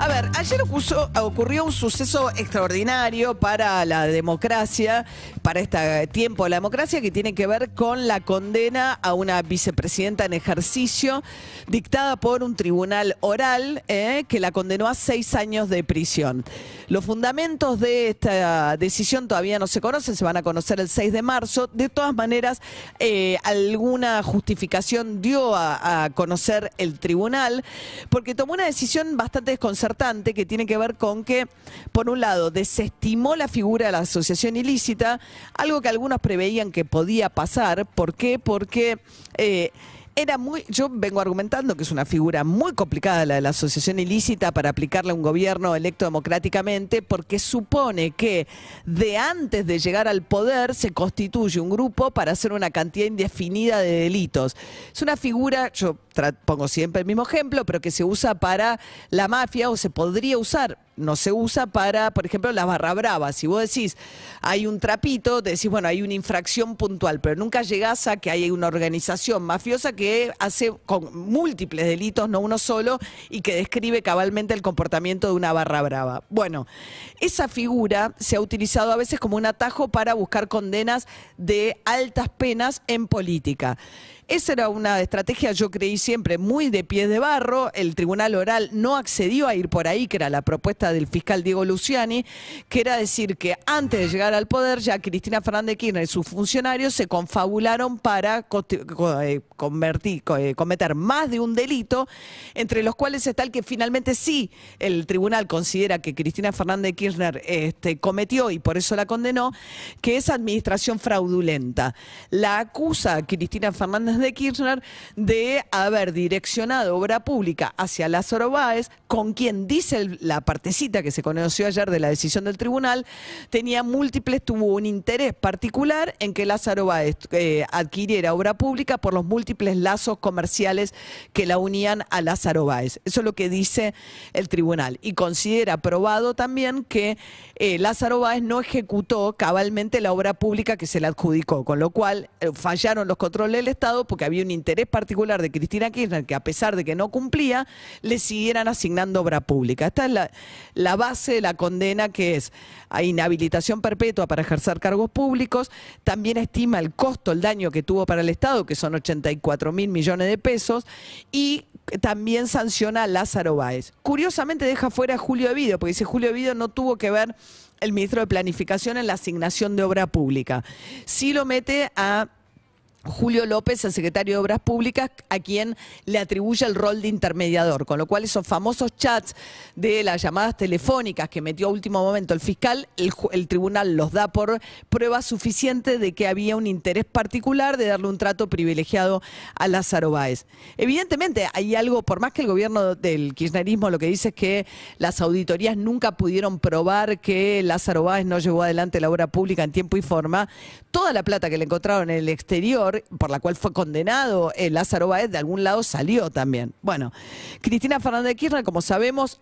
A ver, ayer ocurrió un suceso extraordinario para la democracia, para este tiempo de la democracia, que tiene que ver con la condena a una vicepresidenta en ejercicio dictada por un tribunal oral eh, que la condenó a seis años de prisión. Los fundamentos de esta decisión todavía no se conocen, se van a conocer el 6 de marzo. De todas maneras, eh, alguna justificación dio a, a conocer el tribunal, porque tomó una decisión bastante desconcertante que tiene que ver con que, por un lado, desestimó la figura de la asociación ilícita, algo que algunos preveían que podía pasar. ¿Por qué? Porque... eh, era muy, yo vengo argumentando que es una figura muy complicada la de la asociación ilícita para aplicarle a un gobierno electo democráticamente, porque supone que de antes de llegar al poder se constituye un grupo para hacer una cantidad indefinida de delitos. Es una figura, pongo siempre el mismo ejemplo, pero que se usa para la mafia o se podría usar no se usa para, por ejemplo, las barra bravas. Si vos decís, hay un trapito, te decís, bueno, hay una infracción puntual, pero nunca llegás a que hay una organización mafiosa que hace con múltiples delitos, no uno solo, y que describe cabalmente el comportamiento de una barra brava. Bueno, esa figura se ha utilizado a veces como un atajo para buscar condenas de altas penas en política. Esa era una estrategia, yo creí siempre, muy de pie de barro. El tribunal oral no accedió a ir por ahí, que era la propuesta del fiscal Diego Luciani, que era decir que antes de llegar al poder, ya Cristina Fernández Kirchner y sus funcionarios se confabularon para eh, eh, cometer más de un delito, entre los cuales está el que finalmente sí el tribunal considera que Cristina Fernández Kirchner este, cometió y por eso la condenó, que es administración fraudulenta. La acusa Cristina Fernández de Kirchner de haber direccionado obra pública hacia Lázaro Báez, con quien dice la partecita que se conoció ayer de la decisión del tribunal, tenía múltiples, tuvo un interés particular en que Lázaro Báez eh, adquiriera obra pública por los múltiples lazos comerciales que la unían a Lázaro Báez. Eso es lo que dice el tribunal. Y considera probado también que eh, Lázaro Báez no ejecutó cabalmente la obra pública que se le adjudicó, con lo cual eh, fallaron los controles del Estado porque había un interés particular de Cristina Kirchner que a pesar de que no cumplía, le siguieran asignando obra pública. Esta es la, base de la condena que es a inhabilitación perpetua para ejercer cargos públicos. También estima el costo, el daño que tuvo para el Estado, que son 84 mil millones de pesos, y también sanciona a Lázaro Báez. Curiosamente deja fuera a Julio Evido, porque dice Julio Evido no tuvo que ver el ministro de Planificación en la asignación de obra pública. Sí lo mete a Julio López, el secretario de Obras Públicas, a quien le atribuye el rol de intermediador, con lo cual esos famosos chats de las llamadas telefónicas que metió a último momento el fiscal, el, tribunal los da por prueba suficiente de que había un interés particular de darle un trato privilegiado a Lázaro Báez. Evidentemente hay algo, por más que el gobierno del kirchnerismo lo que dice es que las auditorías nunca pudieron probar que Lázaro Báez no llevó adelante la obra pública en tiempo y forma, toda la plata que le encontraron en el exterior, por la cual fue condenado eh, Lázaro Báez, de algún lado salió también. Bueno, Cristina Fernández de Kirchner, como sabemos,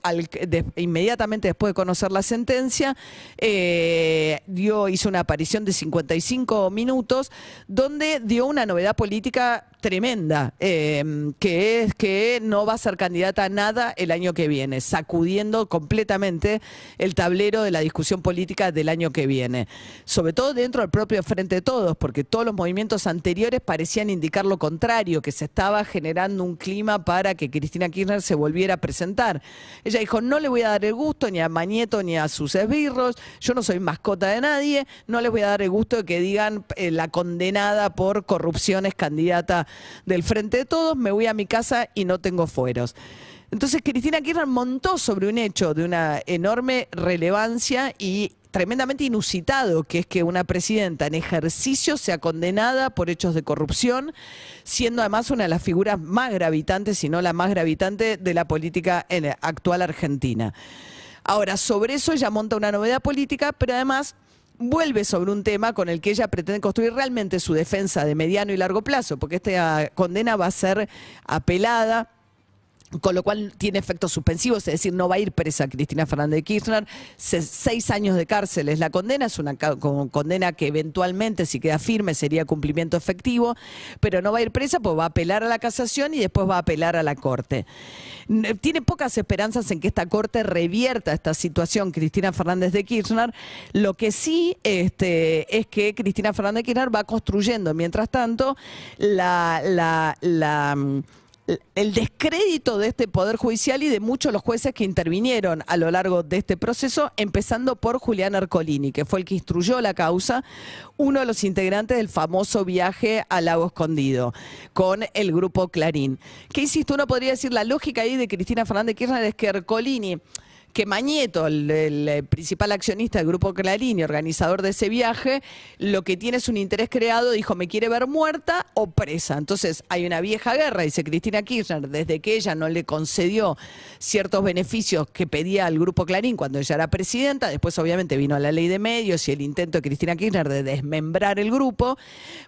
inmediatamente después de conocer la sentencia, eh, dio, hizo una aparición de 55 minutos donde dio una novedad política tremenda, eh, que es que no va a ser candidata a nada el año que viene, sacudiendo completamente el tablero de la discusión política del año que viene. Sobre todo dentro del propio Frente de Todos, porque todos los movimientos anteriores parecían indicar lo contrario, que se estaba generando un clima para que Cristina Kirchner se volviera a presentar. Ella dijo, no le voy a dar el gusto ni a Mañeto ni a sus esbirros, yo no soy mascota de nadie, no les voy a dar el gusto de que digan eh, la condenada por corrupción es candidata del Frente de Todos, me voy a mi casa y no tengo fueros. Entonces Cristina Kirchner montó sobre un hecho de una enorme relevancia y tremendamente inusitado, que es que una presidenta en ejercicio sea condenada por hechos de corrupción, siendo además una de las figuras más gravitantes, si no la más gravitante, de la política en la actual Argentina. Ahora, sobre eso ella monta una novedad política, pero además vuelve sobre un tema con el que ella pretende construir realmente su defensa de mediano y largo plazo, porque esta condena va a ser apelada con lo cual tiene efectos suspensivos, es decir, no va a ir presa Cristina Fernández de Kirchner. Se- seis años de cárcel es la condena, es una condena que eventualmente, si queda firme, sería cumplimiento efectivo, pero no va a ir presa porque va a apelar a la casación y después va a apelar a la Corte. Tiene pocas esperanzas en que esta Corte revierta esta situación Cristina Fernández de Kirchner. Lo que sí este, es que Cristina Fernández de Kirchner va construyendo, mientras tanto, la... la, la mm, el descrédito de este Poder Judicial y de muchos los jueces que intervinieron a lo largo de este proceso, empezando por Julián Ercolini, que fue el que instruyó la causa, uno de los integrantes del famoso viaje al Lago Escondido, con el grupo Clarín. Que insisto, uno podría decir la lógica ahí de Cristina Fernández Kirchner es que Ercolini que Mañeto, el, eh, principal accionista del Grupo Clarín y organizador de ese viaje, lo que tiene es un interés creado, dijo, me quiere ver muerta o presa. Entonces hay una vieja guerra, dice Cristina Kirchner, desde que ella no le concedió ciertos beneficios que pedía al Grupo Clarín cuando ella era presidenta, después obviamente vino la ley de medios y el intento de Cristina Kirchner de desmembrar el grupo,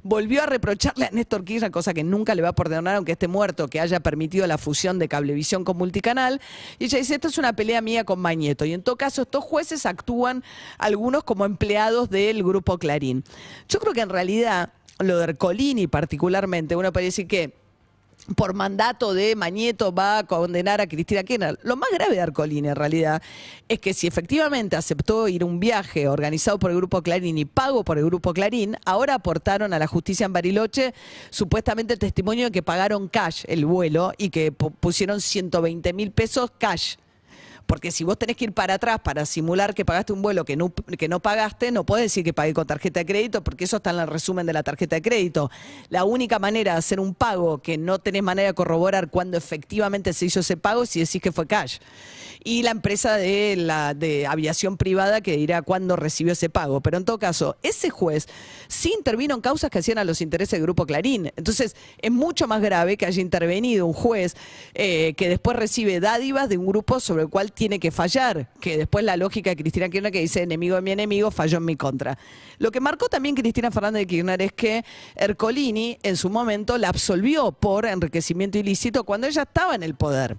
volvió a reprocharle a Néstor Kirchner, cosa que nunca le va a perdonar aunque esté muerto, que haya permitido la fusión de Cablevisión con Multicanal. Y ella dice, esto es una pelea mía con Mañeto. Y en todo caso, estos jueces actúan algunos como empleados del grupo Clarín. Yo creo que en realidad, lo de Ercolini particularmente, uno puede decir que por mandato de Mañeto va a condenar a Cristina Kirchner. Lo más grave de Arcolini en realidad es que si efectivamente aceptó ir un viaje organizado por el Grupo Clarín y pago por el Grupo Clarín, ahora aportaron a la justicia en Bariloche supuestamente el testimonio de que pagaron cash el vuelo y que pu- pusieron 120 mil pesos cash. Porque si vos tenés que ir para atrás para simular que pagaste un vuelo que no, que no pagaste, no podés decir que pagué con tarjeta de crédito, porque eso está en el resumen de la tarjeta de crédito. La única manera de hacer un pago que no tenés manera de corroborar cuándo efectivamente se hizo ese pago es si decís que fue cash. Y la empresa de, la, de aviación privada que dirá cuándo recibió ese pago. Pero en todo caso, ese juez sí intervino en causas que hacían a los intereses del Grupo Clarín. Entonces, es mucho más grave que haya intervenido un juez eh, que después recibe dádivas de un grupo sobre el cual tiene que fallar, que después la lógica de Cristina Kirchner que dice enemigo de mi enemigo falló en mi contra. Lo que marcó también Cristina Fernández de Kirchner es que Ercolini en su momento la absolvió por enriquecimiento ilícito cuando ella estaba en el poder.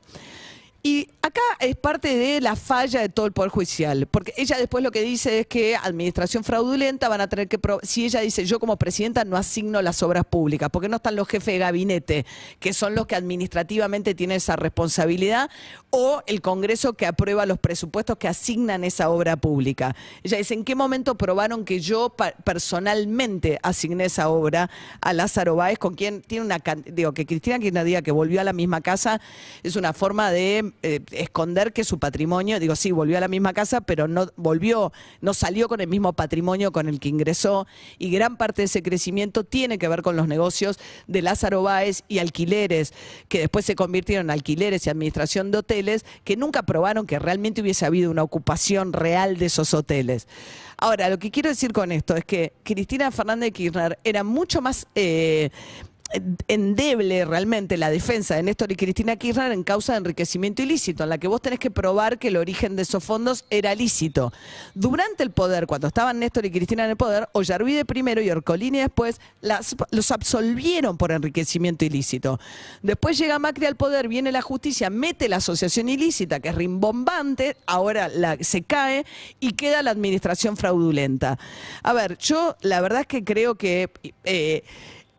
Y acá es parte de la falla de todo el Poder Judicial, porque ella después lo que dice es que administración fraudulenta van a tener que... Si ella dice, yo como presidenta no asigno las obras públicas, porque no están los jefes de gabinete, que son los que administrativamente tienen esa responsabilidad, o el Congreso que aprueba los presupuestos que asignan esa obra pública. Ella dice, ¿en qué momento probaron que yo personalmente asigné esa obra a Lázaro Báez, con quien tiene una... Digo, que Cristina Kirchner diga que volvió a la misma casa es una forma de eh, esconder que su patrimonio, digo, sí, volvió a la misma casa, pero no volvió, no salió con el mismo patrimonio con el que ingresó y gran parte de ese crecimiento tiene que ver con los negocios de Lázaro Báez y alquileres, que después se convirtieron en alquileres y administración de hoteles, que nunca probaron que realmente hubiese habido una ocupación real de esos hoteles. Ahora, lo que quiero decir con esto es que Cristina Fernández de Kirchner era mucho más... eh, endeble realmente la defensa de Néstor y Cristina Kirchner en causa de enriquecimiento ilícito, en la que vos tenés que probar que el origen de esos fondos era lícito. Durante el poder, cuando estaban Néstor y Cristina en el poder, Ollarvide primero y Orcolini después los absolvieron por enriquecimiento ilícito. Después llega Macri al poder, viene la justicia, mete la asociación ilícita, que es rimbombante, ahora se cae y queda la administración fraudulenta. A ver, yo la verdad es que creo que... eh,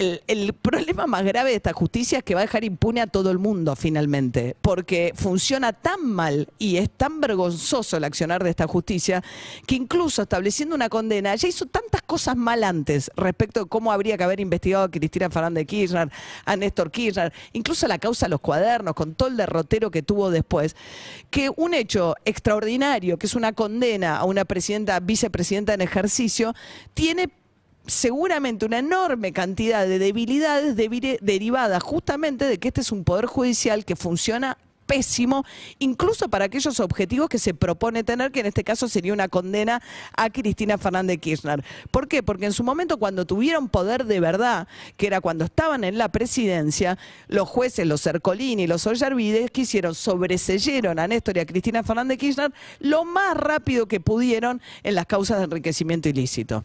el, problema más grave de esta justicia es que va a dejar impune a todo el mundo finalmente, porque funciona tan mal y es tan vergonzoso el accionar de esta justicia que incluso estableciendo una condena ya hizo tantas cosas mal antes respecto de cómo habría que haber investigado a Cristina Fernández de Kirchner, a Néstor Kirchner, incluso la causa de los cuadernos, con todo el derrotero que tuvo después, que un hecho extraordinario, que es una condena a una presidenta, vicepresidenta en ejercicio, tiene seguramente una enorme cantidad de debilidades debi- derivadas justamente de que este es un poder judicial que funciona pésimo, incluso para aquellos objetivos que se propone tener, que en este caso sería una condena a Cristina Fernández de Kirchner. ¿Por qué? Porque en su momento cuando tuvieron poder de verdad, que era cuando estaban en la presidencia, los jueces, los Ercolini y los Ollarvides, que hicieron, sobreseyeron a Néstor y a Cristina Fernández de Kirchner lo más rápido que pudieron en las causas de enriquecimiento ilícito.